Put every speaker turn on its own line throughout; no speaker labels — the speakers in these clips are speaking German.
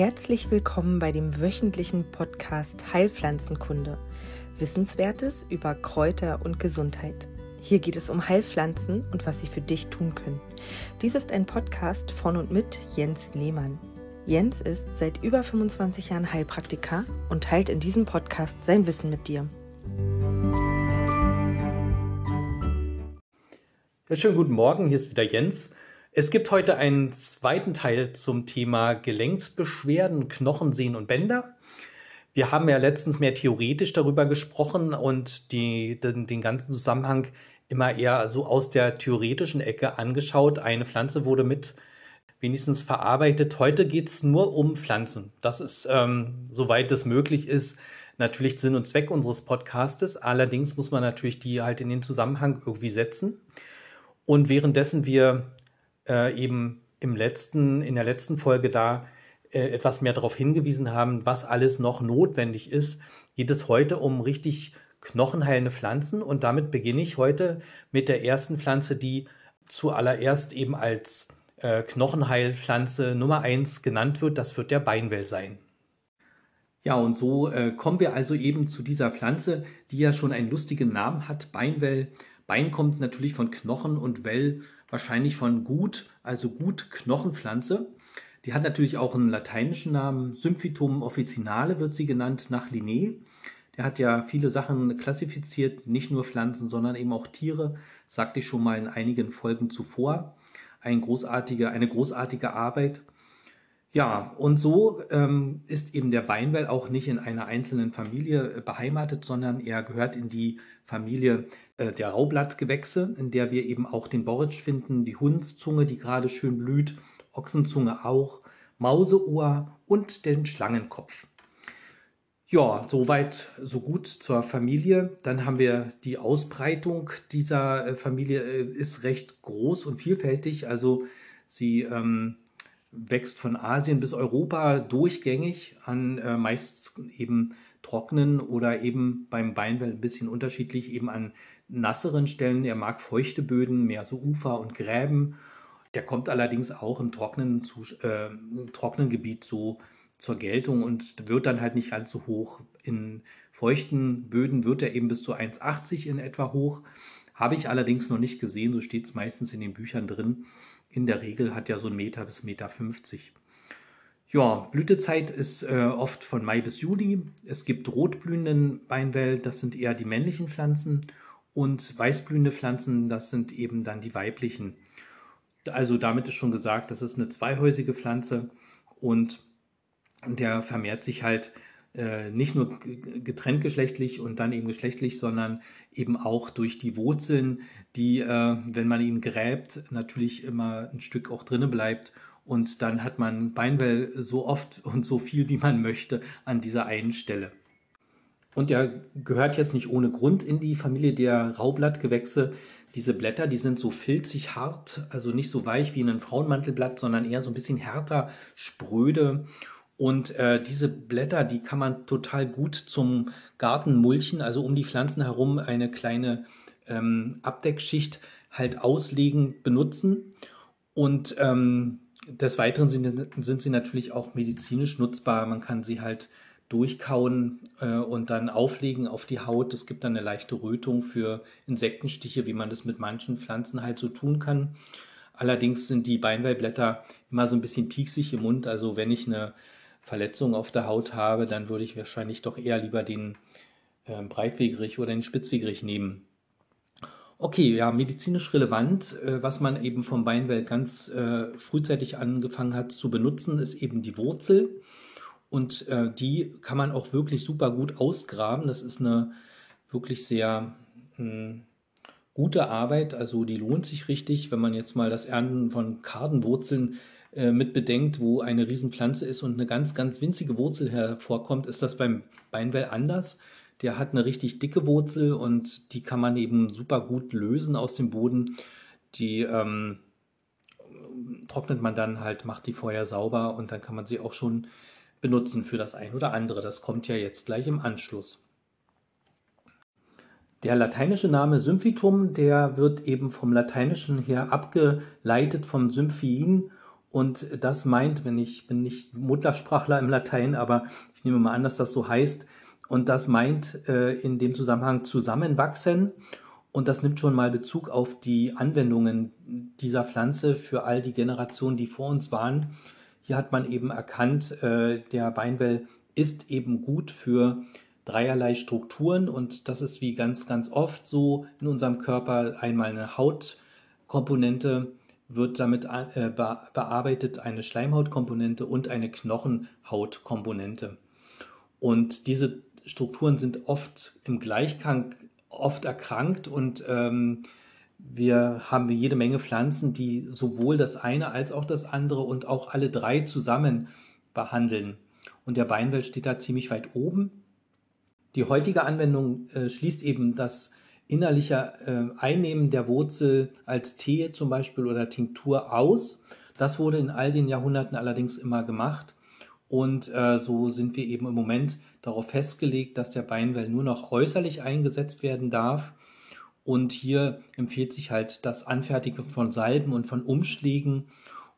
Herzlich willkommen bei dem wöchentlichen Podcast Heilpflanzenkunde. Wissenswertes über Kräuter und Gesundheit. Hier geht es um Heilpflanzen und was sie für dich tun können. Dies ist ein Podcast von und mit Jens Lehmann. Jens ist seit über 25 Jahren Heilpraktiker und teilt in diesem Podcast sein Wissen mit dir.
Ja, schönen guten Morgen, hier ist wieder Jens. Es gibt heute einen zweiten Teil zum Thema Gelenksbeschwerden, Knochensehnen und Bänder. Wir haben ja letztens mehr theoretisch darüber gesprochen und die, den, den ganzen Zusammenhang immer eher so aus der theoretischen Ecke angeschaut. Eine Pflanze wurde mit wenigstens verarbeitet. Heute geht's nur um Pflanzen. Das ist, ähm, soweit es möglich ist, natürlich Sinn und Zweck unseres Podcastes. Allerdings muss man natürlich die halt in den Zusammenhang irgendwie setzen. Und währenddessen wir äh, eben im letzten, in der letzten Folge da äh, etwas mehr darauf hingewiesen haben, was alles noch notwendig ist, geht es heute um richtig knochenheilende Pflanzen und damit beginne ich heute mit der ersten Pflanze, die zuallererst eben als äh, Knochenheilpflanze Nummer eins genannt wird. Das wird der Beinwell sein. Ja, und so äh, kommen wir also eben zu dieser Pflanze, die ja schon einen lustigen Namen hat, Beinwell. Bein kommt natürlich von Knochen und Well wahrscheinlich von Gut, also Gut Knochenpflanze. Die hat natürlich auch einen lateinischen Namen. Symphytum officinale wird sie genannt nach Linné. Der hat ja viele Sachen klassifiziert, nicht nur Pflanzen, sondern eben auch Tiere. Sagte ich schon mal in einigen Folgen zuvor. Ein großartige, eine großartige Arbeit. Ja, und so ähm, ist eben der Beinwell auch nicht in einer einzelnen Familie äh, beheimatet, sondern er gehört in die Familie äh, der Raublattgewächse, in der wir eben auch den Borretsch finden, die Hundszunge, die gerade schön blüht, Ochsenzunge auch, Mauseohr und den Schlangenkopf. Ja, soweit, so gut zur Familie. Dann haben wir die Ausbreitung dieser äh, Familie äh, ist recht groß und vielfältig. Also sie ähm, wächst von Asien bis Europa durchgängig an äh, meist eben trockenen oder eben beim Beinwell ein bisschen unterschiedlich eben an nasseren Stellen. Er mag feuchte Böden, mehr so Ufer und Gräben. Der kommt allerdings auch im trockenen, äh, im trockenen Gebiet so zur Geltung und wird dann halt nicht allzu hoch. In feuchten Böden wird er eben bis zu 1,80 in etwa hoch. Habe ich allerdings noch nicht gesehen, so steht es meistens in den Büchern drin. In der Regel hat er so einen Meter bis Meter 50. Ja, Blütezeit ist äh, oft von Mai bis Juli. Es gibt rotblühenden Beinwell, das sind eher die männlichen Pflanzen. Und weißblühende Pflanzen, das sind eben dann die weiblichen. Also damit ist schon gesagt, das ist eine zweihäusige Pflanze und der vermehrt sich halt äh, nicht nur getrennt geschlechtlich und dann eben geschlechtlich, sondern eben auch durch die Wurzeln, die, äh, wenn man ihn gräbt, natürlich immer ein Stück auch drinnen bleibt. Und dann hat man Beinwell so oft und so viel, wie man möchte, an dieser einen Stelle. Und er gehört jetzt nicht ohne Grund in die Familie der Raublattgewächse. Diese Blätter, die sind so filzig hart, also nicht so weich wie ein Frauenmantelblatt, sondern eher so ein bisschen härter, spröde. Und äh, diese Blätter, die kann man total gut zum Garten mulchen, also um die Pflanzen herum eine kleine ähm, Abdeckschicht halt auslegen, benutzen. Und ähm, des Weiteren sind, sind sie natürlich auch medizinisch nutzbar. Man kann sie halt durchkauen äh, und dann auflegen auf die Haut. Es gibt dann eine leichte Rötung für Insektenstiche, wie man das mit manchen Pflanzen halt so tun kann. Allerdings sind die Beinweilblätter immer so ein bisschen pieksig im Mund. Also wenn ich eine Verletzung auf der Haut habe, dann würde ich wahrscheinlich doch eher lieber den äh, Breitwegrich oder den Spitzwegrich nehmen. Okay, ja, medizinisch relevant, äh, was man eben vom Beinwell ganz äh, frühzeitig angefangen hat zu benutzen, ist eben die Wurzel. Und äh, die kann man auch wirklich super gut ausgraben. Das ist eine wirklich sehr mh, hm, gute Arbeit. Also die lohnt sich richtig, wenn man jetzt mal das Ernten von Kardenwurzeln äh, mit bedenkt, wo eine Riesenpflanze ist und eine ganz, ganz winzige Wurzel hervorkommt, ist das beim Beinwell anders. Der hat eine richtig dicke Wurzel und die kann man eben super gut lösen aus dem Boden. Die ähm, trocknet man dann halt, macht die vorher sauber und dann kann man sie auch schon benutzen für das ein oder andere. Das kommt ja jetzt gleich im Anschluss. Der lateinische Name Symphytum, der wird eben vom Lateinischen her abgeleitet vom Symphiin Und das meint, wenn ich bin nicht Muttersprachler im Latein, aber ich nehme mal an, dass das so heißt. Und das meint äh, in dem Zusammenhang zusammenwachsen. Und das nimmt schon mal Bezug auf die Anwendungen dieser Pflanze für all die Generationen, die vor uns waren. Hier hat man eben erkannt, äh, der Beinwell ist eben gut für dreierlei Strukturen und das ist wie ganz, ganz oft so in unserem Körper einmal eine Hautkomponente wird damit äh, bearbeitet, eine Schleimhautkomponente und eine Knochenhautkomponente. Und diese Strukturen sind oft im Gleichklang, oft erkrankt und ähm, wir haben jede Menge Pflanzen, die sowohl das eine als auch das andere und auch alle drei zusammen behandeln. Und der Beinwell steht da ziemlich weit oben. Die heutige Anwendung äh, schließt eben das innerliche äh, Einnehmen der Wurzel als Tee zum Beispiel oder Tinktur aus. Das wurde in all den Jahrhunderten allerdings immer gemacht. Und äh, so sind wir eben im Moment darauf festgelegt, dass der Beinwell nur noch äußerlich eingesetzt werden darf. Und hier empfiehlt sich halt das Anfertigen von Salben und von Umschlägen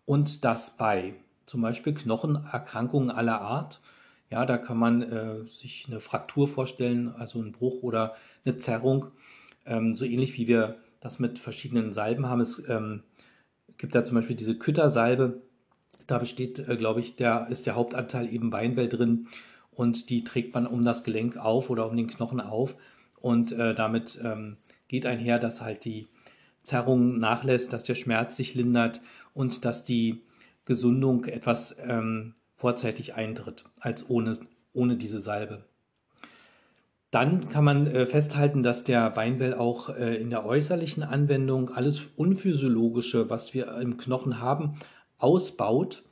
und das bei zum Beispiel Knochenerkrankungen aller Art. Ja, da kann man äh, sich eine Fraktur vorstellen, also einen Bruch oder eine Zerrung. Ähm, so ähnlich wie wir das mit verschiedenen Salben haben. Es ähm, gibt da zum Beispiel diese Küttersalbe. Da besteht, äh, glaube ich, der ist der Hauptanteil eben Beinwell drin und die trägt man um das Gelenk auf oder um den Knochen auf und äh, damit ähm, geht einher, dass halt die Zerrung nachlässt, dass der Schmerz sich lindert und dass die Gesundung etwas ähm, vorzeitig eintritt, als ohne, ohne diese Salbe. Dann kann man äh, festhalten, dass der Beinwell auch äh, in der äußerlichen Anwendung alles Unphysiologische, was wir im Knochen haben, ausbaut.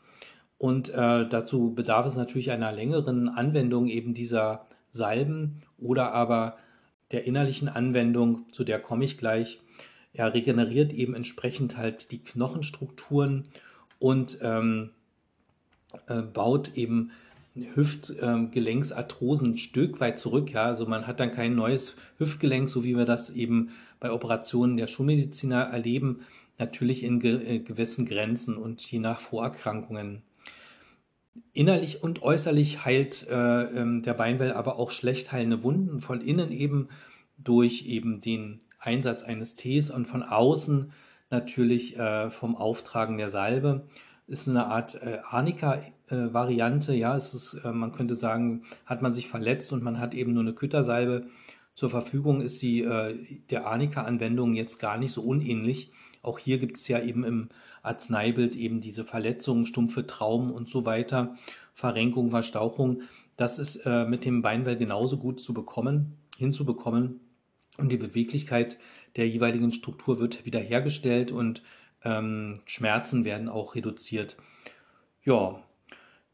Und äh, dazu bedarf es natürlich einer längeren Anwendung eben dieser Salben oder aber der innerlichen Anwendung, zu der komme ich gleich. Er regeneriert eben entsprechend halt die Knochenstrukturen und ähm, äh, baut eben Hüftgelenksarthrosen ähm, ein Stück weit zurück. Ja, also man hat dann kein neues Hüftgelenk, so wie wir das eben bei Operationen der Schulmediziner erleben, natürlich in ge äh, gewissen Grenzen und je nach Vorerkrankungen. Innerlich und äußerlich heilt äh, ähm, der Beinwell aber auch schlecht heilende Wunden, von innen eben durch eben den Einsatz eines Tees und von außen natürlich äh, vom Auftragen der Salbe. Ist eine Art äh, Arnika-Variante, ja, es ist, äh, man könnte sagen, hat man sich verletzt und man hat eben nur eine Küttersalbe zur Verfügung, ist die äh, der Arnika-Anwendung jetzt gar nicht so unähnlich. Auch hier gibt es ja eben im Arzneibild eben diese Verletzungen, stumpfe Traumen und so weiter, Verrenkung, Verstauchung. Das ist äh, mit dem Beinwell genauso gut zu bekommen, hinzubekommen. Und die Beweglichkeit der jeweiligen Struktur wird wiederhergestellt und ähm, Schmerzen werden auch reduziert. Ja,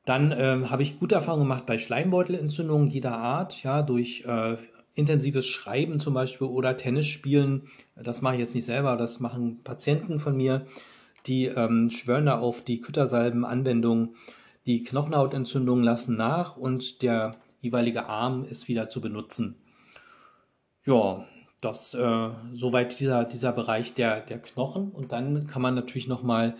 dann ähm, habe ich gute Erfahrungen gemacht bei Schleimbeutelentzündungen jeder Art, ja, durch äh, intensives Schreiben zum Beispiel oder Tennisspielen. Das mache ich jetzt nicht selber, das machen Patienten von mir, die ähm, schwören da auf die Küttersalbenanwendung. Die Knochenhautentzündungen lassen nach und der jeweilige Arm ist wieder zu benutzen. Ja, das äh, soweit dieser, dieser Bereich der, der Knochen. Und dann kann man natürlich nochmal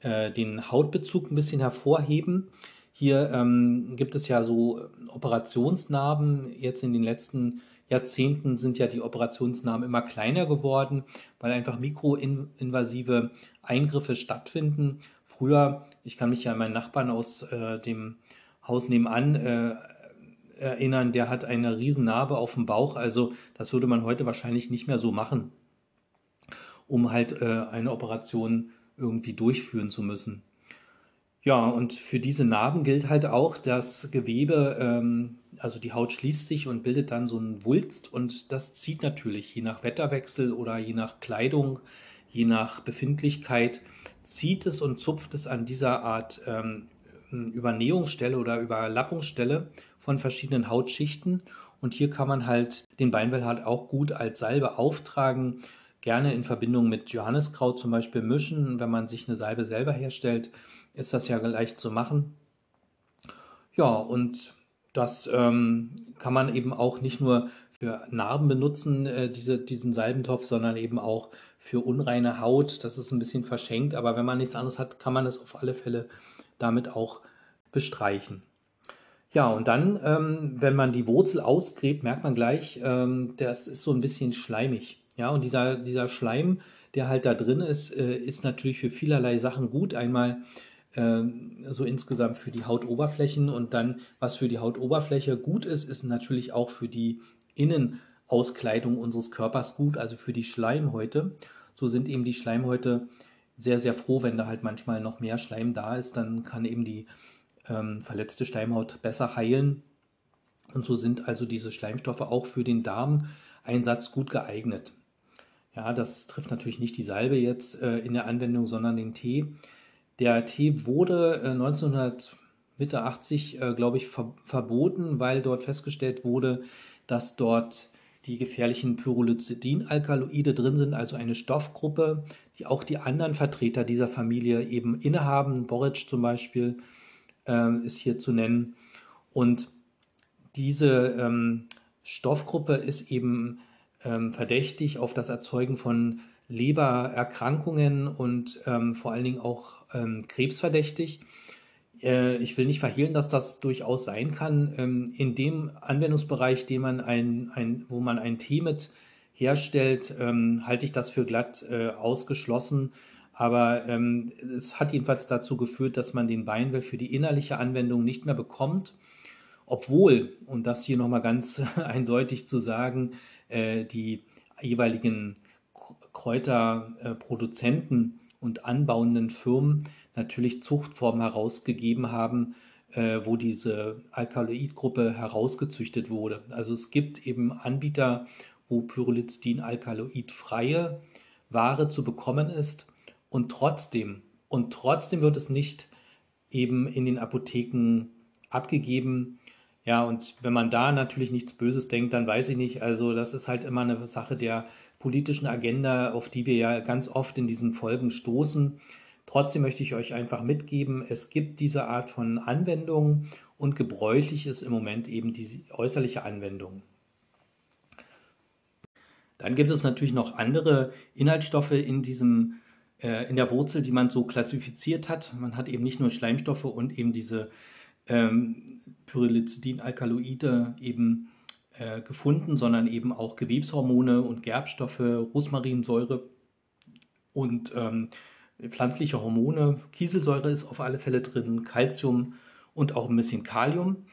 äh, den Hautbezug ein bisschen hervorheben. Hier ähm, gibt es ja so Operationsnarben. Jetzt in den letzten Jahrzehnten sind ja die Operationsnarben immer kleiner geworden, weil einfach mikroinvasive Eingriffe stattfinden. Früher, ich kann mich ja an meinen Nachbarn aus äh, dem Haus nebenan äh, erinnern, der hat eine Riesennarbe auf dem Bauch. Also das würde man heute wahrscheinlich nicht mehr so machen, um halt äh, eine Operation irgendwie durchführen zu müssen. Ja, und für diese Narben gilt halt auch, dass Gewebe, ähm, also die Haut schließt sich und bildet dann so einen Wulst und das zieht natürlich je nach Wetterwechsel oder je nach Kleidung, je nach Befindlichkeit, zieht es und zupft es an dieser Art ähm, Übernähungsstelle oder Überlappungsstelle von verschiedenen Hautschichten. Und hier kann man halt den Beinwell halt auch gut als Salbe auftragen, gerne in Verbindung mit Johanniskraut zum Beispiel mischen. Wenn man sich eine Salbe selber herstellt, ist das ja leicht zu machen. Ja, und das ähm, kann man eben auch nicht nur für Narben benutzen, äh, diese, diesen Salbentopf, sondern eben auch für unreine Haut. Das ist ein bisschen verschenkt, aber wenn man nichts anderes hat, kann man das auf alle Fälle damit auch bestreichen. Ja, und dann, ähm, wenn man die Wurzel ausgräbt, merkt man gleich, ähm, das ist so ein bisschen schleimig. Ja, und dieser, dieser Schleim, der halt da drin ist, äh, ist natürlich für vielerlei Sachen gut. Einmal so insgesamt für die Hautoberflächen und dann, was für die Hautoberfläche gut ist, ist natürlich auch für die Innenauskleidung unseres Körpers gut, also für die Schleimhäute. So sind eben die Schleimhäute sehr, sehr froh, wenn da halt manchmal noch mehr Schleim da ist, dann kann eben die ähm, verletzte Schleimhaut besser heilen. Und so sind also diese Schleimstoffe auch für den Darmeinsatz gut geeignet. Ja, das trifft natürlich nicht die Salbe jetzt äh, in der Anwendung, sondern den Tee. Der Tee wurde äh, 1900 Mitte 80, äh, glaube ich, ver verboten, weil dort festgestellt wurde, dass dort die gefährlichen Pyrrolizidin-Alkaloide drin sind, also eine Stoffgruppe, die auch die anderen Vertreter dieser Familie eben innehaben. Boric zum Beispiel äh, ist hier zu nennen. Und diese ähm, Stoffgruppe ist eben ähm, verdächtig auf das Erzeugen von Lebererkrankungen und ähm, vor allen Dingen auch ähm, krebsverdächtig. Äh, ich will nicht verhehlen, dass das durchaus sein kann. Ähm, in dem Anwendungsbereich, den man ein, ein, wo man ein Tee mit herstellt, ähm, halte ich das für glatt äh, ausgeschlossen. Aber ähm, es hat jedenfalls dazu geführt, dass man den Weinwell für die innerliche Anwendung nicht mehr bekommt. Obwohl, und das hier nochmal ganz eindeutig zu sagen, äh, die jeweiligen Kräuterproduzenten und anbauenden Firmen natürlich Zuchtformen herausgegeben haben, äh, wo diese Alkaloidgruppe herausgezüchtet wurde. Also es gibt eben Anbieter, wo Pyrrolizidin alkaloidfreie Ware zu bekommen ist und trotzdem und trotzdem wird es nicht eben in den Apotheken abgegeben. Ja, und wenn man da natürlich nichts Böses denkt, dann weiß ich nicht. Also das ist halt immer eine Sache der politischen Agenda, auf die wir ja ganz oft in diesen Folgen stoßen. Trotzdem möchte ich euch einfach mitgeben, es gibt diese Art von Anwendung und gebräuchlich ist im Moment eben die äußerliche Anwendung. Dann gibt es natürlich noch andere Inhaltsstoffe in diesem äh, in der Wurzel, die man so klassifiziert hat. Man hat eben nicht nur Schleimstoffe und eben diese ähm, Pyrrolizidin-Alkaloide eben äh, gefunden, sondern eben auch Gewebshormone und Gerbstoffe, Rosmarinsäure und ähm, pflanzliche Hormone. Kieselsäure ist auf alle Fälle drin, Calcium und auch ein bisschen Kalium.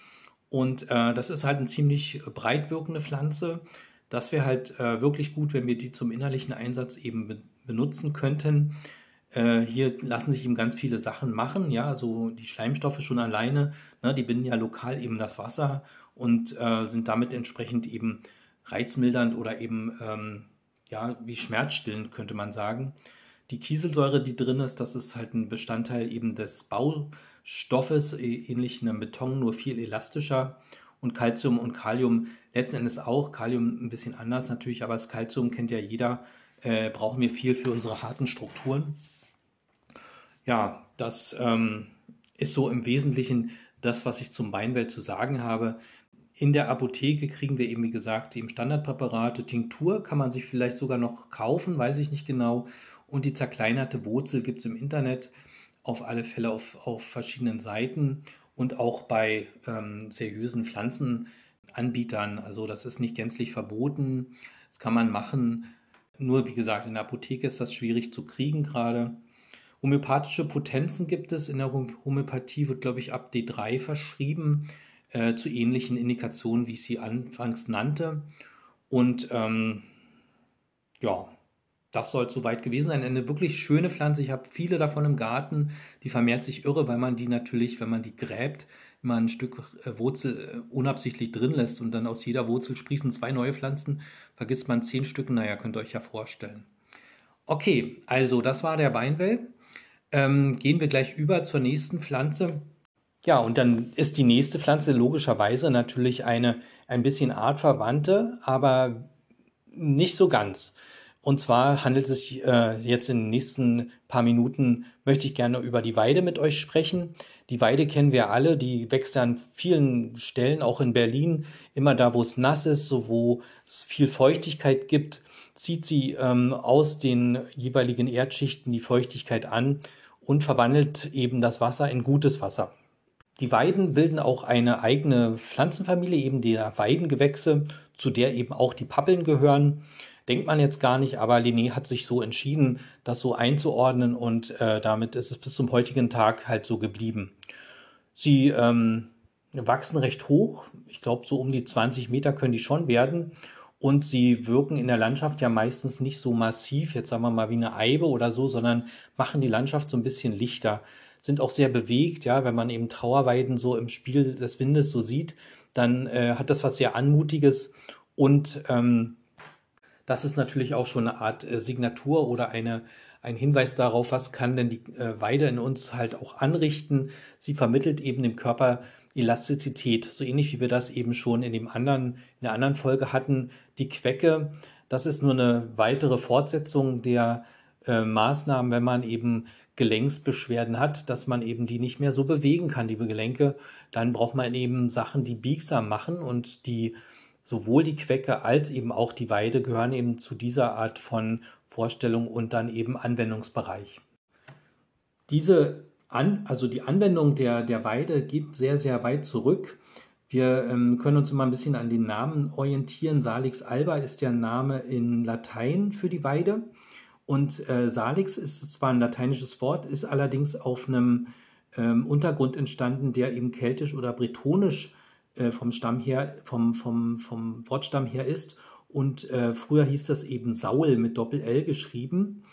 Und äh, das ist halt eine ziemlich breit wirkende Pflanze. Das wäre halt äh, wirklich gut, wenn wir die zum innerlichen Einsatz eben be benutzen könnten. Äh, hier lassen sich eben ganz viele Sachen machen. Ja, so die Schleimstoffe schon alleine, ne, die binden ja lokal eben das Wasser und äh, sind damit entsprechend eben reizmildernd oder eben ähm, ja, wie schmerzstillend könnte man sagen. Die Kieselsäure, die drin ist, das ist halt ein Bestandteil eben des Baustoffes, ähnlich einem Beton, nur viel elastischer. Und Calcium und Kalium letzten Endes auch. Kalium ein bisschen anders natürlich, aber das Calcium kennt ja jeder, äh, brauchen wir viel für unsere harten Strukturen. Ja, das ähm, ist so im Wesentlichen das, was ich zum Beinwelt zu sagen habe. In der Apotheke kriegen wir eben, wie gesagt, die Standardpräparate. Tinktur kann man sich vielleicht sogar noch kaufen, weiß ich nicht genau. Und die zerkleinerte Wurzel gibt es im Internet auf alle Fälle auf, auf verschiedenen Seiten und auch bei ähm, seriösen Pflanzenanbietern. Also das ist nicht gänzlich verboten. Das kann man machen. Nur wie gesagt, in der Apotheke ist das schwierig zu kriegen gerade. Homöopathische Potenzen gibt es. In der Homöopathie wird, glaube ich, ab D3 verschrieben äh, zu ähnlichen Indikationen, wie ich sie anfangs nannte. Und ähm, ja, das soll soweit gewesen sein. Eine wirklich schöne Pflanze. Ich habe viele davon im Garten. Die vermehrt sich irre, weil man die natürlich, wenn man die gräbt, immer ein Stück äh, Wurzel äh, unabsichtlich drin lässt und dann aus jeder Wurzel sprießen zwei neue Pflanzen. Vergisst man zehn Stück, naja, könnt ihr euch ja vorstellen. Okay, also das war der Beinwell. Ähm, gehen wir gleich über zur nächsten Pflanze. Ja, und dann ist die nächste Pflanze logischerweise natürlich eine ein bisschen artverwandte, aber nicht so ganz. Und zwar handelt es sich äh, jetzt in den nächsten paar Minuten, möchte ich gerne über die Weide mit euch sprechen. Die Weide kennen wir alle, die wächst an vielen Stellen, auch in Berlin, immer da, wo es nass ist, so wo es viel Feuchtigkeit gibt. zieht sie ähm, aus den jeweiligen Erdschichten die Feuchtigkeit an und verwandelt eben das Wasser in gutes Wasser. Die Weiden bilden auch eine eigene Pflanzenfamilie, eben der Weidengewächse, zu der eben auch die Pappeln gehören. Denkt man jetzt gar nicht, aber Linné hat sich so entschieden, das so einzuordnen und äh, damit ist es bis zum heutigen Tag halt so geblieben. Sie ähm, wachsen recht hoch, ich glaube so um die 20 Meter können die schon werden und sie wirken in der Landschaft ja meistens nicht so massiv, jetzt sagen wir mal wie eine Eibe oder so, sondern machen die Landschaft so ein bisschen lichter sind auch sehr bewegt, ja, wenn man eben Trauerweiden so im Spiel des Windes so sieht, dann äh, hat das was sehr Anmutiges und ähm, das ist natürlich auch schon eine Art äh, Signatur oder eine, ein Hinweis darauf, was kann denn die äh, Weide in uns halt auch anrichten. Sie vermittelt eben dem Körper Elastizität, so ähnlich wie wir das eben schon in dem anderen, in der anderen Folge hatten. Die Quecke, das ist nur eine weitere Fortsetzung der äh, Maßnahmen, wenn man eben Gelenksbeschwerden hat, dass man eben die nicht mehr so bewegen kann, die Gelenke, dann braucht man eben Sachen, die biegsam machen und die sowohl die Quecke als eben auch die Weide gehören eben zu dieser Art von Vorstellung und dann eben Anwendungsbereich. Diese An also die Anwendung der, der Weide geht sehr, sehr weit zurück. Wir ähm, können uns immer ein bisschen an den Namen orientieren. Salix alba ist der Name in Latein für die Weide. Und äh, Salix ist zwar ein lateinisches Wort, ist allerdings auf einem ähm, Untergrund entstanden, der eben keltisch oder bretonisch äh, vom Stamm her, vom, vom, vom Wortstamm her ist. Und äh, früher hieß das eben Saul mit Doppel-L geschrieben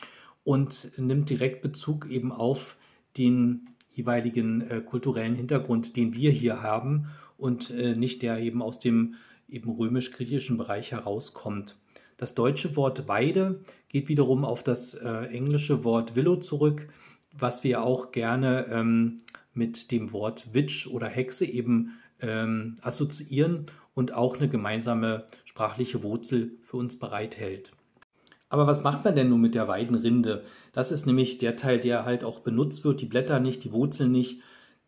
und nimmt direkt Bezug eben auf den jeweiligen äh, kulturellen Hintergrund, den wir hier haben und äh, nicht der eben aus dem eben römisch-griechischen Bereich herauskommt. Das deutsche Wort Weide geht wiederum auf das äh, englische Wort Willow zurück, was wir auch gerne ähm, mit dem Wort Witch oder Hexe eben ähm, assoziieren und auch eine gemeinsame sprachliche Wurzel für uns bereithält. Aber was macht man denn nun mit der Weidenrinde? Das ist nämlich der Teil, der halt auch benutzt wird, die Blätter nicht, die Wurzeln nicht,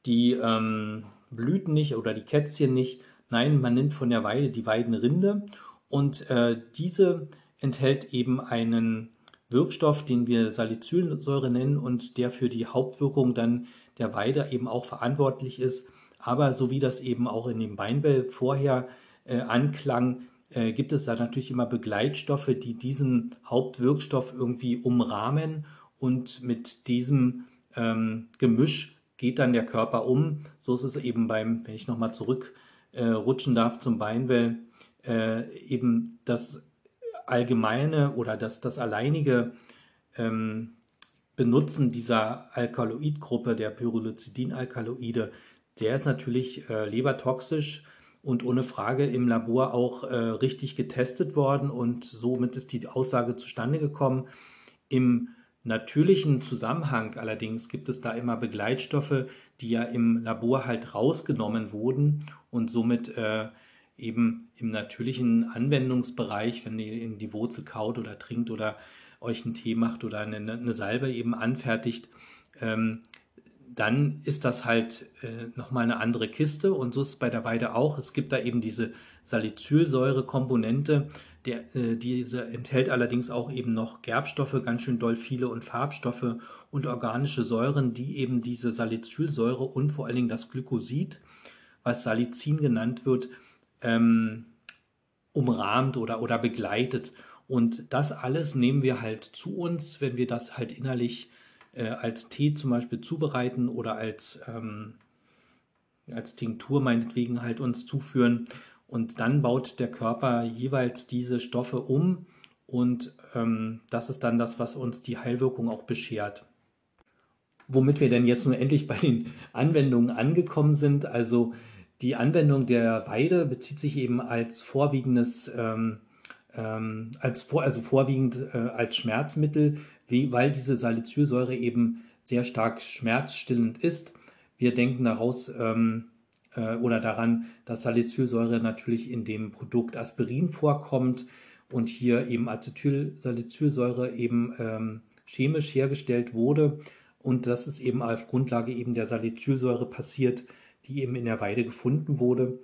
die ähm, Blüten nicht oder die Kätzchen nicht. Nein, man nimmt von der Weide die Weidenrinde und äh, diese enthält eben einen Wirkstoff, den wir Salicylsäure nennen und der für die Hauptwirkung dann der Weide eben auch verantwortlich ist. Aber so wie das eben auch in dem Beinwell vorher äh, anklang, äh, gibt es da natürlich immer Begleitstoffe, die diesen Hauptwirkstoff irgendwie umrahmen und mit diesem ähm, Gemisch geht dann der Körper um. So ist es eben beim, wenn ich nochmal zurückrutschen äh, darf zum Beinwell, äh, eben das allgemeine oder das, das alleinige ähm, Benutzen dieser Alkaloidgruppe, der Pyrrolizidin-Alkaloide, der ist natürlich äh, lebertoxisch und ohne Frage im Labor auch äh, richtig getestet worden und somit ist die Aussage zustande gekommen. Im natürlichen Zusammenhang allerdings gibt es da immer Begleitstoffe, die ja im Labor halt rausgenommen wurden und somit äh, eben im natürlichen Anwendungsbereich, wenn ihr in die Wurzel kaut oder trinkt oder euch einen Tee macht oder eine, eine Salbe eben anfertigt, ähm, dann ist das halt äh, nochmal eine andere Kiste und so ist es bei der Weide auch. Es gibt da eben diese Salicylsäure-Komponente, äh, diese enthält allerdings auch eben noch Gerbstoffe, ganz schön doll viele und Farbstoffe und organische Säuren, die eben diese Salicylsäure und vor allen Dingen das Glykosid, was Salicin genannt wird, ähm, umrahmt oder, oder begleitet. Und das alles nehmen wir halt zu uns, wenn wir das halt innerlich äh, als Tee zum Beispiel zubereiten oder als, ähm, als Tinktur meinetwegen halt uns zuführen. Und dann baut der Körper jeweils diese Stoffe um und ähm, das ist dann das, was uns die Heilwirkung auch beschert. Womit wir denn jetzt nun endlich bei den Anwendungen angekommen sind. Also die Anwendung der Weide bezieht sich eben als vorwiegendes, ähm, ähm, als vor, also vorwiegend äh, als Schmerzmittel, wie, weil diese Salicylsäure eben sehr stark schmerzstillend ist. Wir denken daraus ähm, äh, oder daran, dass Salicylsäure natürlich in dem Produkt Aspirin vorkommt und hier eben Acetylsalicylsäure eben ähm, chemisch hergestellt wurde und das ist eben auf Grundlage eben der Salicylsäure passiert, die eben in der Weide gefunden wurde.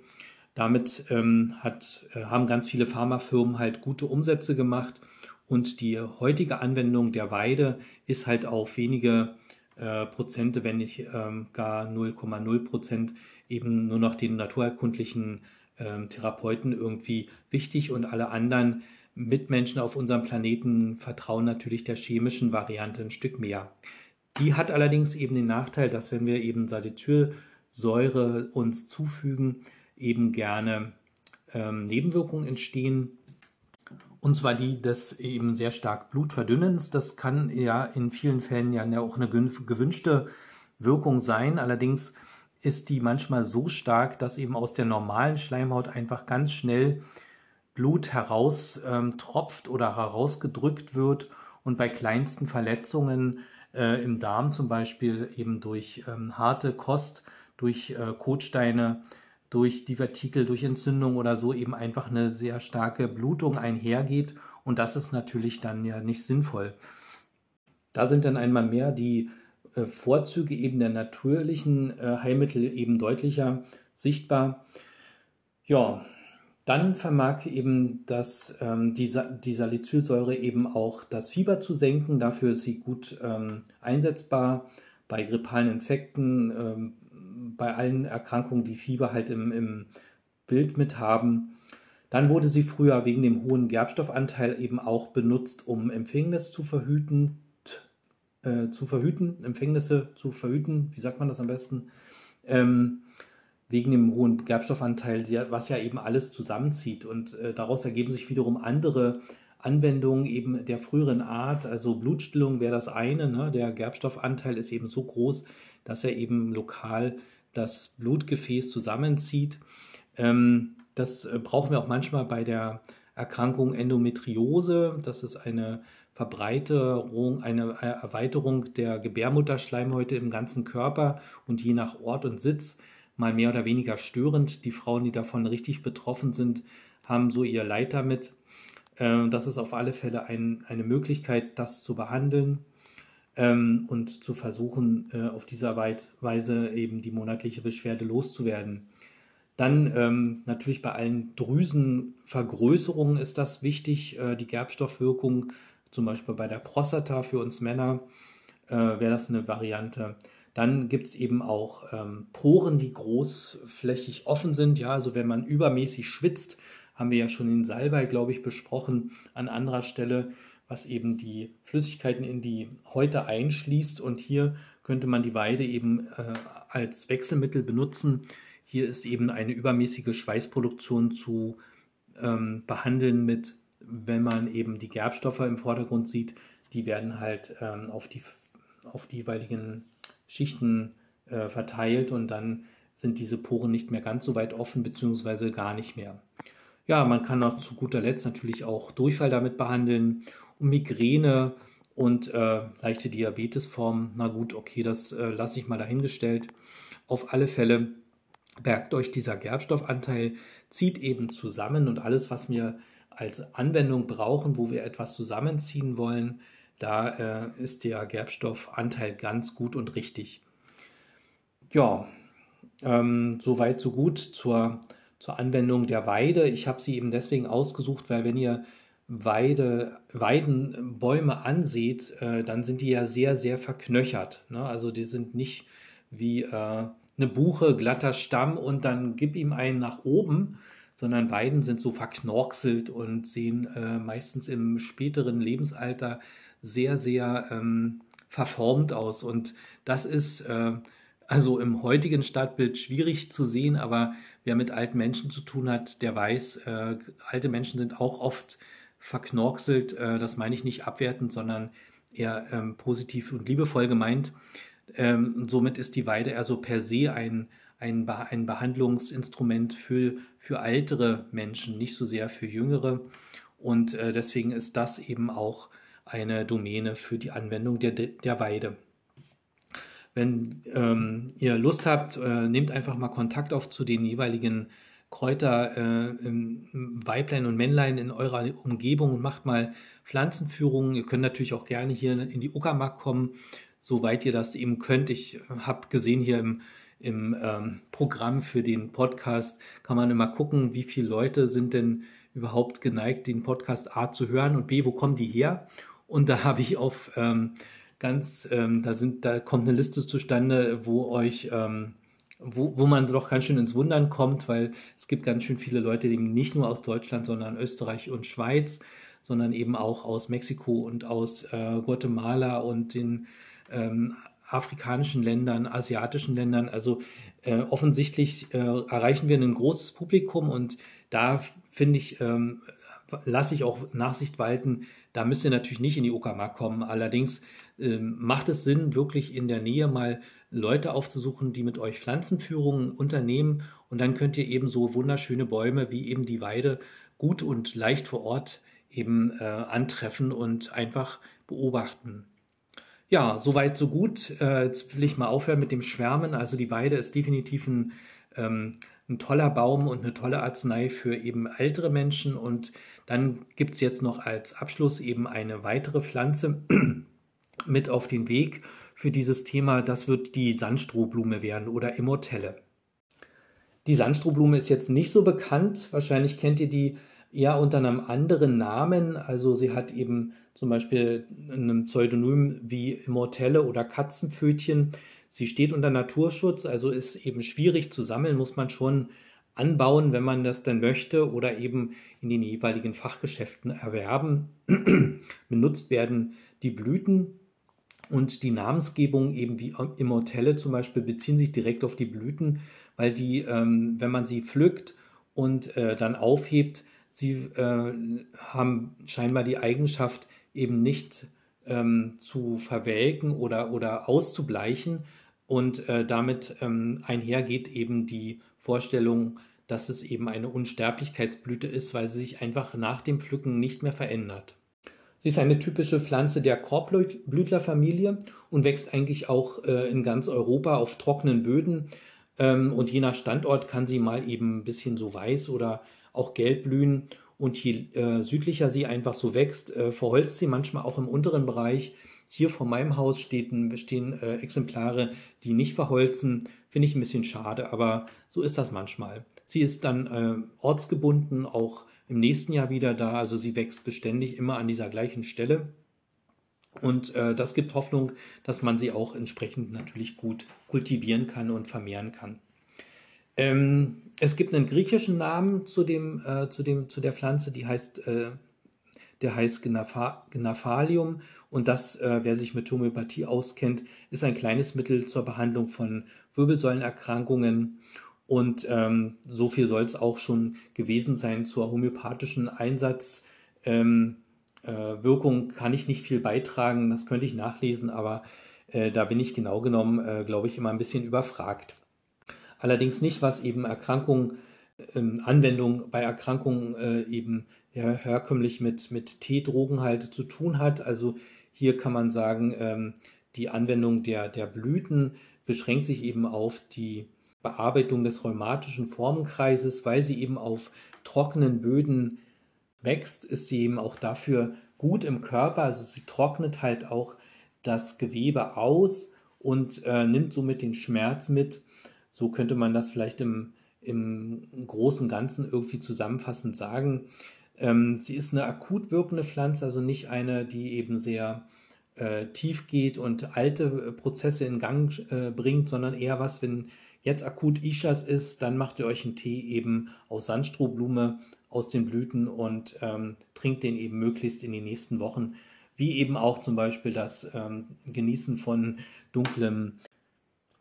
Damit ähm, hat, äh, haben ganz viele Pharmafirmen halt gute Umsätze gemacht Und die heutige Anwendung der Weide ist halt auf wenige äh, Prozente, wenn nicht ähm, gar 0,0 Prozent, eben nur noch den naturerkundlichen ähm, Therapeuten irgendwie wichtig und alle anderen Mitmenschen auf unserem Planeten vertrauen natürlich der chemischen Variante ein Stück mehr. Die hat allerdings eben den Nachteil, dass wenn wir eben Salicylsäure uns zufügen, eben gerne ähm, Nebenwirkungen entstehen. Und zwar die des eben sehr stark Blutverdünnens. Das kann ja in vielen Fällen ja auch eine gewünschte Wirkung sein. Allerdings ist die manchmal so stark, dass eben aus der normalen Schleimhaut einfach ganz schnell Blut heraustropft ähm, oder herausgedrückt wird und bei kleinsten Verletzungen äh, im Darm zum Beispiel eben durch ähm, harte Kost, durch äh, Kotsteine, durch Divertikel, durch Entzündung oder so eben einfach eine sehr starke Blutung einhergeht und das ist natürlich dann ja nicht sinnvoll. Da sind dann einmal mehr die äh, Vorzüge eben der natürlichen äh, Heilmittel eben deutlicher sichtbar. Ja, dann vermag eben das, ähm, die, die Salicylsäure eben auch das Fieber zu senken. Dafür ist sie gut ähm, einsetzbar bei grippalen Infekten, ähm, bei allen Erkrankungen, die Fieber halt im, im Bild mit haben. Dann wurde sie früher wegen dem hohen Gerbstoffanteil eben auch benutzt, um Empfängnis zu verhüten, äh, zu verhüten, Empfängnisse zu verhüten. Wie sagt man das am besten? Ähm, wegen dem hohen Gerbstoffanteil, was ja eben alles zusammenzieht. Und äh, daraus ergeben sich wiederum andere Anwendungen eben der früheren Art. Also Blutstillung wäre das eine. Ne? Der Gerbstoffanteil ist eben so groß, dass er eben lokal das Blutgefäß zusammenzieht. Ähm, das äh, brauchen wir auch manchmal bei der Erkrankung Endometriose. Das ist eine Verbreiterung, eine Erweiterung der Gebärmutterschleimhäute im ganzen Körper und je nach Ort und Sitz mal mehr oder weniger störend. Die Frauen, die davon richtig betroffen sind, haben so ihr Leid damit. Äh, das ist auf alle Fälle ein, eine Möglichkeit, das zu behandeln ähm, und zu versuchen, äh, auf dieser Weise eben die monatliche Beschwerde loszuwerden. Dann ähm, natürlich bei allen Drüsenvergrößerungen ist das wichtig, äh, die Gerbstoffwirkung, zum Beispiel bei der Prostata für uns Männer äh, wäre das eine Variante. Dann gibt es eben auch ähm, Poren, die großflächig offen sind. Ja, also wenn man übermäßig schwitzt, haben wir ja schon in Salbei, glaube ich, besprochen an anderer Stelle, was eben die Flüssigkeiten in die Häute einschließt. Und hier könnte man die Weide eben äh, als Wechselmittel benutzen. Hier ist eben eine übermäßige Schweißproduktion zu ähm, behandeln mit, wenn man eben die Gerbstoffe im Vordergrund sieht, die werden halt ähm, auf, die, auf die jeweiligen Schichten äh, verteilt und dann sind diese Poren nicht mehr ganz so weit offen, beziehungsweise gar nicht mehr. Ja, man kann auch zu guter Letzt natürlich auch Durchfall damit behandeln und Migräne und äh, leichte Diabetesform. Na gut, okay, das äh, lasse ich mal dahingestellt. Auf alle Fälle merkt euch dieser Gerbstoffanteil, zieht eben zusammen und alles, was wir als Anwendung brauchen, wo wir etwas zusammenziehen wollen, da äh, ist der Gerbstoffanteil ganz gut und richtig. Ja, ähm, soweit so gut zur, zur Anwendung der Weide. Ich habe sie eben deswegen ausgesucht, weil wenn ihr Weide, Weidenbäume anseht, äh, dann sind die ja sehr, sehr verknöchert. Ne? Also die sind nicht wie äh, eine Buche, glatter Stamm und dann gib ihm einen nach oben, sondern Weiden sind so verknorkselt und sehen äh, meistens im späteren Lebensalter sehr, sehr ähm, verformt aus. Und das ist äh, also im heutigen Stadtbild schwierig zu sehen, aber wer mit alten Menschen zu tun hat, der weiß, äh, alte Menschen sind auch oft verknorkselt. Äh, das meine ich nicht abwertend, sondern eher ähm, positiv und liebevoll gemeint. Ähm, und somit ist die Weide also per se ein, ein, ein Behandlungsinstrument für, für ältere Menschen, nicht so sehr für jüngere. Und äh, deswegen ist das eben auch eine Domäne für die Anwendung der, der Weide. Wenn ähm, ihr Lust habt, äh, nehmt einfach mal Kontakt auf zu den jeweiligen Kräuter, äh, Weiblein und Männlein in eurer Umgebung und macht mal Pflanzenführungen. Ihr könnt natürlich auch gerne hier in die Uckermark kommen, soweit ihr das eben könnt. Ich habe gesehen hier im, im ähm, Programm für den Podcast, kann man immer gucken, wie viele Leute sind denn überhaupt geneigt, den Podcast A zu hören und B, wo kommen die her? Und da habe ich auf ähm, ganz, ähm, da sind, da kommt eine Liste zustande, wo euch, ähm, wo, wo man doch ganz schön ins Wundern kommt, weil es gibt ganz schön viele Leute, die nicht nur aus Deutschland, sondern Österreich und Schweiz, sondern eben auch aus Mexiko und aus äh, Guatemala und den ähm, afrikanischen Ländern, asiatischen Ländern. Also äh, offensichtlich äh, erreichen wir ein großes Publikum und da finde ich, ähm, lasse ich auch Nachsicht walten, da müsst ihr natürlich nicht in die Uckermark kommen. Allerdings ähm, macht es Sinn, wirklich in der Nähe mal Leute aufzusuchen, die mit euch Pflanzenführungen unternehmen und dann könnt ihr eben so wunderschöne Bäume wie eben die Weide gut und leicht vor Ort eben äh, antreffen und einfach beobachten. Ja, soweit, so gut. Äh, jetzt will ich mal aufhören mit dem Schwärmen. Also die Weide ist definitiv ein, ähm, ein toller Baum und eine tolle Arznei für eben ältere Menschen. Und dann gibt es jetzt noch als Abschluss eben eine weitere Pflanze mit auf den Weg für dieses Thema. Das wird die Sandstrohblume werden oder Immortelle. Die Sandstrohblume ist jetzt nicht so bekannt. Wahrscheinlich kennt ihr die eher unter einem anderen Namen. Also sie hat eben zum Beispiel ein Pseudonym wie Immortelle oder Katzenpfötchen. Sie steht unter Naturschutz, also ist eben schwierig zu sammeln, muss man schon anbauen, wenn man das denn möchte, oder eben in den jeweiligen Fachgeschäften erwerben. Benutzt werden die Blüten und die Namensgebung eben wie Immortelle zum Beispiel beziehen sich direkt auf die Blüten, weil die, ähm, wenn man sie pflückt und äh, dann aufhebt, sie äh, haben scheinbar die Eigenschaft, eben nicht ähm, zu verwelken oder, oder auszubleichen. Und äh, damit ähm, einhergeht eben die Vorstellung, dass es eben eine Unsterblichkeitsblüte ist, weil sie sich einfach nach dem Pflücken nicht mehr verändert. Sie ist eine typische Pflanze der Korbblütlerfamilie und wächst eigentlich auch äh, in ganz Europa auf trockenen Böden. Ähm, und je nach Standort kann sie mal eben ein bisschen so weiß oder auch gelb blühen. Und je äh, südlicher sie einfach so wächst, äh, verholzt sie manchmal auch im unteren Bereich. Hier vor meinem Haus stehen, stehen äh, Exemplare, die nicht verholzen. Finde ich ein bisschen schade, aber so ist das manchmal. Sie ist dann äh, ortsgebunden, auch im nächsten Jahr wieder da. Also sie wächst beständig immer an dieser gleichen Stelle. Und äh, das gibt Hoffnung, dass man sie auch entsprechend natürlich gut kultivieren kann und vermehren kann. Ähm, es gibt einen griechischen Namen zu, dem, äh, zu, dem, zu der Pflanze, die heißt, äh, der heißt Gnaphalium. Und das, äh, wer sich mit Homöopathie auskennt, ist ein kleines Mittel zur Behandlung von Wirbelsäulenerkrankungen. Und ähm, so viel soll es auch schon gewesen sein zur homöopathischen Einsatzwirkung. Ähm, äh, kann ich nicht viel beitragen, das könnte ich nachlesen, aber äh, da bin ich genau genommen, äh, glaube ich, immer ein bisschen überfragt. Allerdings nicht, was eben Erkrankungen, ähm, Anwendung bei Erkrankungen äh, eben ja, herkömmlich mit, mit T-Drogen halt zu tun hat. Also hier kann man sagen, ähm, die Anwendung der, der Blüten beschränkt sich eben auf die Bearbeitung des rheumatischen Formenkreises, weil sie eben auf trockenen Böden wächst, ist sie eben auch dafür gut im Körper. Also sie trocknet halt auch das Gewebe aus und äh, nimmt somit den Schmerz mit so könnte man das vielleicht im, im Großen Ganzen irgendwie zusammenfassend sagen. Ähm, sie ist eine akut wirkende Pflanze, also nicht eine, die eben sehr äh, tief geht und alte äh, Prozesse in Gang äh, bringt, sondern eher was, wenn jetzt akut Ishas ist, dann macht ihr euch einen Tee eben aus Sandstrohblume, aus den Blüten und ähm, trinkt den eben möglichst in den nächsten Wochen. Wie eben auch zum Beispiel das ähm, Genießen von dunklem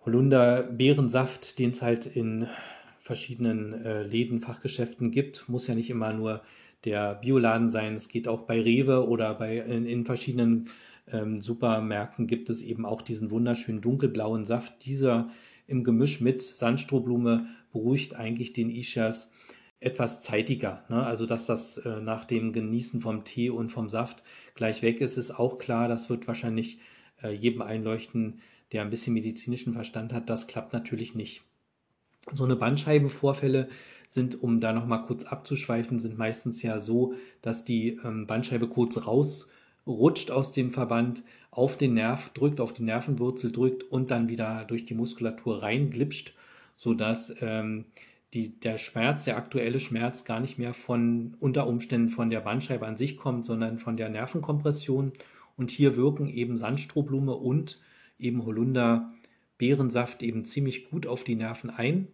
Holunder-Beerensaft, den es halt in verschiedenen äh, Läden, Fachgeschäften gibt. Muss ja nicht immer nur der Bioladen sein. Es geht auch bei Rewe oder bei, in, in verschiedenen ähm, Supermärkten gibt es eben auch diesen wunderschönen dunkelblauen Saft. Dieser im Gemisch mit Sandstrohblume beruhigt eigentlich den Ishas etwas zeitiger. Ne? Also, dass das äh, nach dem Genießen vom Tee und vom Saft gleich weg ist, ist auch klar. Das wird wahrscheinlich äh, jedem einleuchten, der ein bisschen medizinischen Verstand hat, das klappt natürlich nicht. So eine Bandscheibenvorfälle sind, um da nochmal kurz abzuschweifen, sind meistens ja so, dass die ähm, Bandscheibe kurz rausrutscht aus dem Verband, auf den Nerv drückt, auf die Nervenwurzel drückt und dann wieder durch die Muskulatur reinglitscht, sodass ähm, die, der Schmerz, der aktuelle Schmerz gar nicht mehr von unter Umständen von der Bandscheibe an sich kommt, sondern von der Nervenkompression. Und hier wirken eben Sandstrohblume und eben Holunder Beerensaft eben ziemlich gut auf die Nerven ein.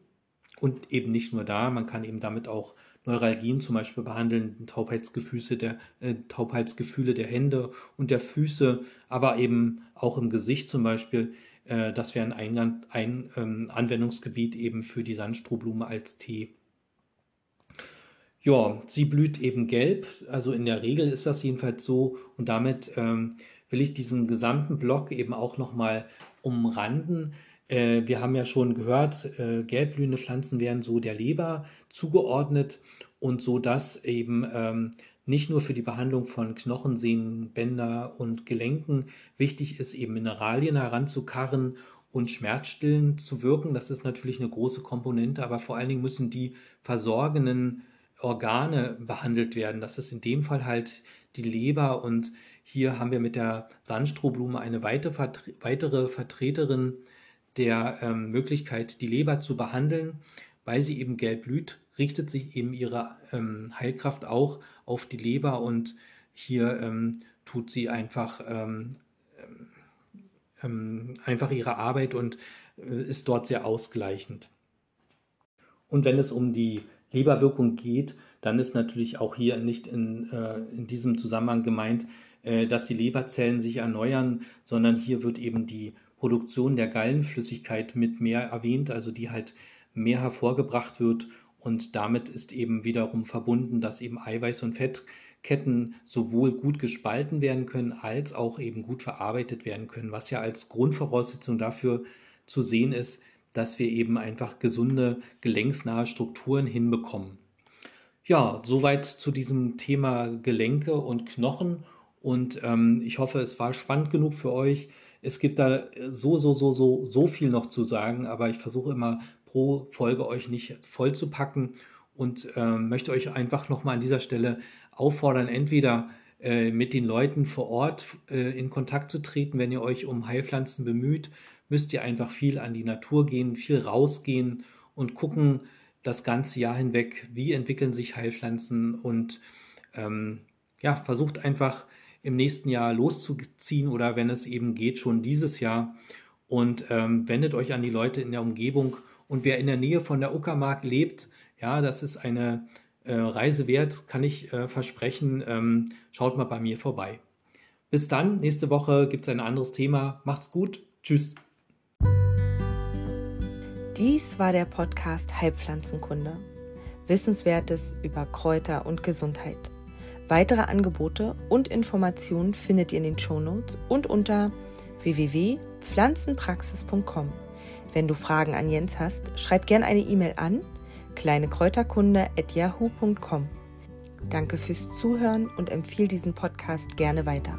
Und eben nicht nur da, man kann eben damit auch Neuralgien zum Beispiel behandeln, Taubheitsgefühle der, äh, Taubheitsgefühle der Hände und der Füße, aber eben auch im Gesicht zum Beispiel. Äh, das wäre ein, Eingang, ein ähm, Anwendungsgebiet eben für die Sandstrohblume als Tee. Ja, sie blüht eben gelb, also in der Regel ist das jedenfalls so und damit ähm, will ich diesen gesamten Block eben auch nochmal umranden. Äh, wir haben ja schon gehört, äh, gelbblühende Pflanzen werden so der Leber zugeordnet und so dass eben ähm, nicht nur für die Behandlung von Knochen, Sehnen, Bänder und Gelenken wichtig ist, eben Mineralien heranzukarren und schmerzstillend zu wirken. Das ist natürlich eine große Komponente, aber vor allen Dingen müssen die versorgenden Organe behandelt werden. Das ist in dem Fall halt die Leber und hier haben wir mit der Sandstrohblume eine weitere Vertreterin der ähm, Möglichkeit, die Leber zu behandeln, weil sie eben gelb blüht, richtet sich eben ihre ähm, Heilkraft auch auf die Leber und hier ähm, tut sie einfach, ähm, ähm, einfach ihre Arbeit und äh, ist dort sehr ausgleichend. Und wenn es um die Leberwirkung geht, dann ist natürlich auch hier nicht in, äh, in diesem Zusammenhang gemeint, äh, dass die Leberzellen sich erneuern, sondern hier wird eben die Produktion der Gallenflüssigkeit mit mehr erwähnt, also die halt mehr hervorgebracht wird und damit ist eben wiederum verbunden, dass eben Eiweiß- und Fettketten sowohl gut gespalten werden können, als auch eben gut verarbeitet werden können, was ja als Grundvoraussetzung dafür zu sehen ist, dass wir eben einfach gesunde, gelenksnahe Strukturen hinbekommen. Ja, soweit zu diesem Thema Gelenke und Knochen und ähm, ich hoffe, es war spannend genug für euch. Es gibt da so, so, so, so, so viel noch zu sagen, aber ich versuche immer pro Folge euch nicht voll zu packen und äh, möchte euch einfach nochmal an dieser Stelle auffordern, entweder äh, mit den Leuten vor Ort äh, in Kontakt zu treten, wenn ihr euch um Heilpflanzen bemüht, müsst ihr einfach viel an die Natur gehen, viel rausgehen und gucken das ganze Jahr hinweg, wie entwickeln sich Heilpflanzen und ähm, ja, versucht einfach im nächsten Jahr loszuziehen oder wenn es eben geht, schon dieses Jahr. Und ähm, wendet euch an die Leute in der Umgebung. Und wer in der Nähe von der Uckermark lebt, ja, das ist eine äh, Reise wert, kann ich äh, versprechen. Ähm, schaut mal bei mir vorbei. Bis dann, nächste Woche gibt es ein anderes Thema. Macht's gut. Tschüss.
Dies war der Podcast Heilpflanzenkunde. Wissenswertes über Kräuter und Gesundheit. Weitere Angebote und Informationen findet ihr in den Shownotes und unter www.pflanzenpraxis.com. Wenn du Fragen an Jens hast, schreib gerne eine E-Mail an kleinekräuterkunde@yahoo.com. Danke fürs Zuhören und empfehle diesen Podcast gerne weiter.